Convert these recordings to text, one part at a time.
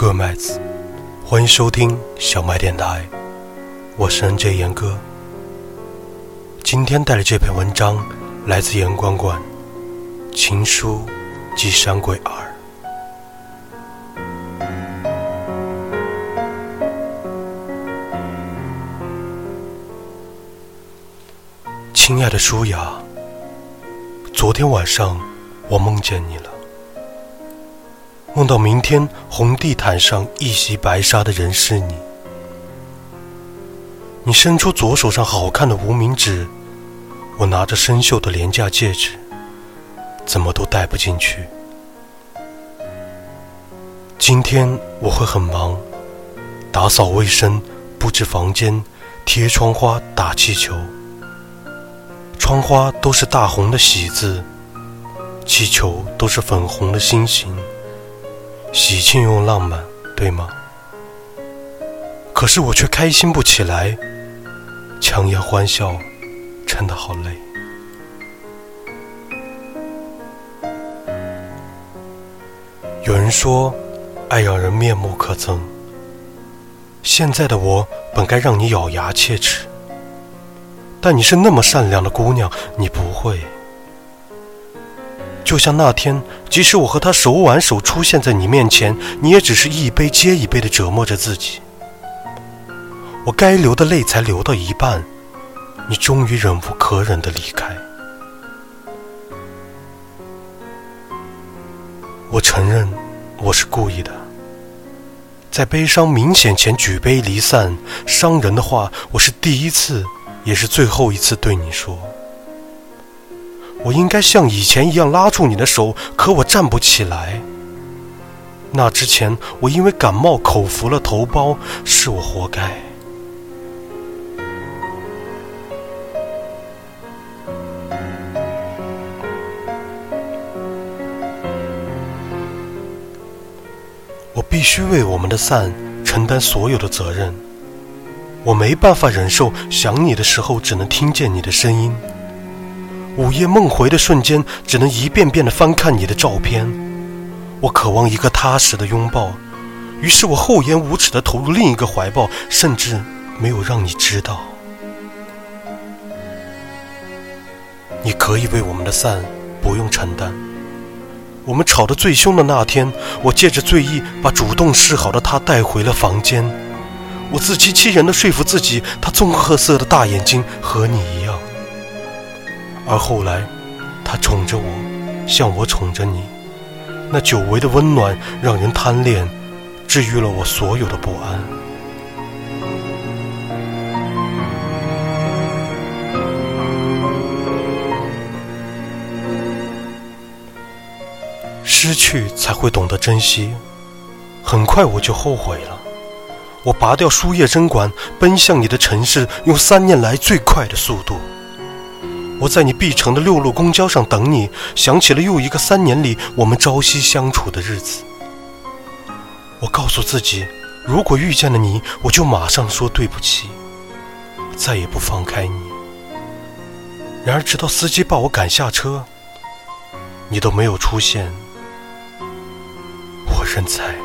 各位麦子，欢迎收听小麦电台，我是 NJ 严哥。今天带来这篇文章，来自严关关，《情书寄山鬼二》。亲爱的舒雅，昨天晚上我梦见你了。梦到明天红地毯上一袭白纱的人是你，你伸出左手上好看的无名指，我拿着生锈的廉价戒指，怎么都戴不进去。今天我会很忙，打扫卫生、布置房间、贴窗花、打气球。窗花都是大红的喜字，气球都是粉红的心形。喜庆又浪漫，对吗？可是我却开心不起来，强颜欢笑，真的好累。有人说，爱让人面目可憎。现在的我本该让你咬牙切齿，但你是那么善良的姑娘，你不会。就像那天，即使我和他手挽手出现在你面前，你也只是一杯接一杯的折磨着自己。我该流的泪才流到一半，你终于忍无可忍的离开。我承认，我是故意的，在悲伤明显前举杯离散，伤人的话，我是第一次，也是最后一次对你说。我应该像以前一样拉住你的手，可我站不起来。那之前，我因为感冒口服了头孢，是我活该。我必须为我们的散承担所有的责任。我没办法忍受想你的时候只能听见你的声音。午夜梦回的瞬间，只能一遍遍的翻看你的照片。我渴望一个踏实的拥抱，于是我厚颜无耻的投入另一个怀抱，甚至没有让你知道。你可以为我们的散不用承担。我们吵得最凶的那天，我借着醉意把主动示好的他带回了房间。我自欺欺人的说服自己，他棕褐色的大眼睛和你一样。而后来，他宠着我，像我宠着你，那久违的温暖让人贪恋，治愈了我所有的不安。失去才会懂得珍惜，很快我就后悔了。我拔掉输液针管，奔向你的城市，用三年来最快的速度。我在你必乘的六路公交上等你，想起了又一个三年里我们朝夕相处的日子。我告诉自己，如果遇见了你，我就马上说对不起，再也不放开你。然而，直到司机把我赶下车，你都没有出现，我认栽。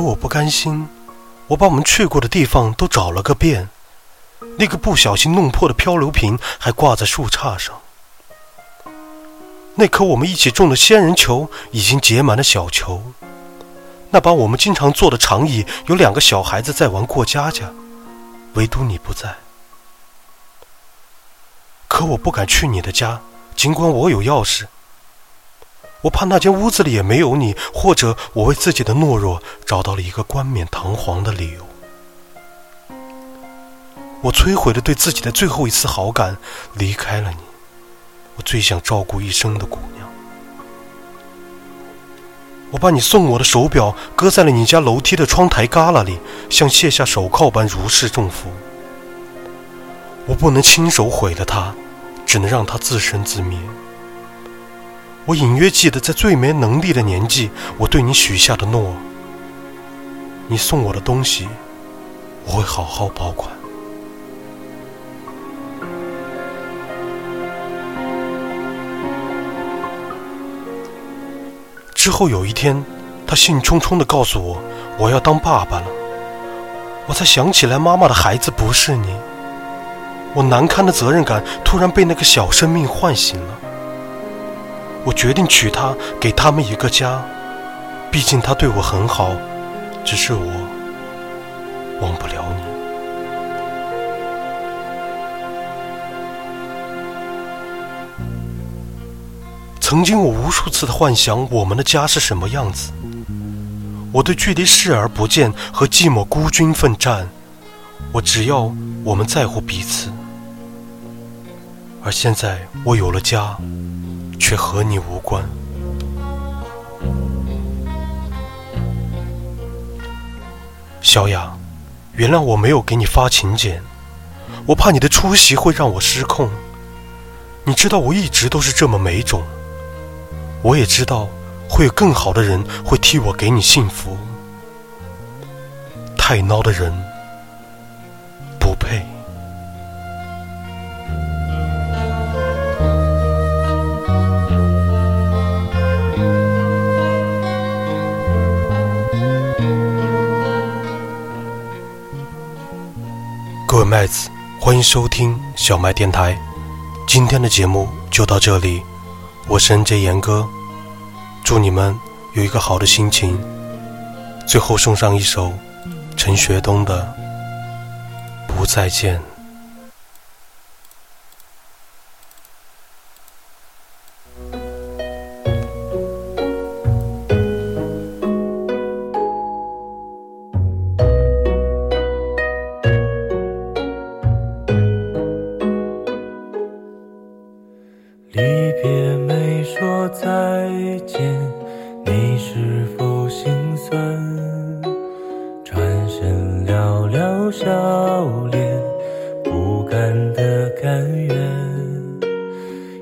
可我不甘心，我把我们去过的地方都找了个遍，那个不小心弄破的漂流瓶还挂在树杈上，那颗我们一起种的仙人球已经结满了小球，那把我们经常坐的长椅有两个小孩子在玩过家家，唯独你不在。可我不敢去你的家，尽管我有钥匙。我怕那间屋子里也没有你，或者我为自己的懦弱找到了一个冠冕堂皇的理由。我摧毁了对自己的最后一丝好感，离开了你，我最想照顾一生的姑娘。我把你送我的手表搁在了你家楼梯的窗台旮旯里，像卸下手铐般如释重负。我不能亲手毁了它，只能让它自生自灭。我隐约记得，在最没能力的年纪，我对你许下的诺。你送我的东西，我会好好保管。之后有一天，他兴冲冲地告诉我，我要当爸爸了。我才想起来，妈妈的孩子不是你。我难堪的责任感突然被那个小生命唤醒了。我决定娶她，给他们一个家。毕竟她对我很好，只是我忘不了你。曾经我无数次的幻想，我们的家是什么样子。我对距离视而不见和寂寞孤军奋战，我只要我们在乎彼此。而现在我有了家，却和你无关。小雅，原谅我没有给你发请柬，我怕你的出席会让我失控。你知道我一直都是这么美种。我也知道，会有更好的人会替我给你幸福。太孬的人在此，欢迎收听小麦电台。今天的节目就到这里。我是 N J 严哥，祝你们有一个好的心情。最后送上一首陈学冬的《不再见》。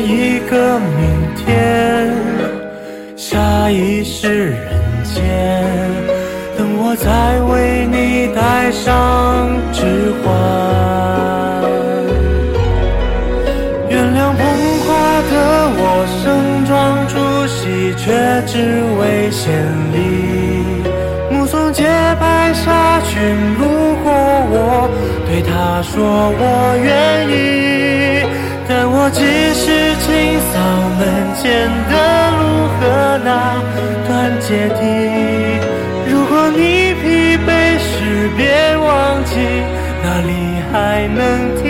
一个明天，下一世人间，等我再为你戴上指环。原谅捧花的我，盛装出席却只为献礼，目送洁白纱裙路过我，对他说我愿意。我只是清扫门前的路和那段阶梯。如果你疲惫时别忘记那里还能听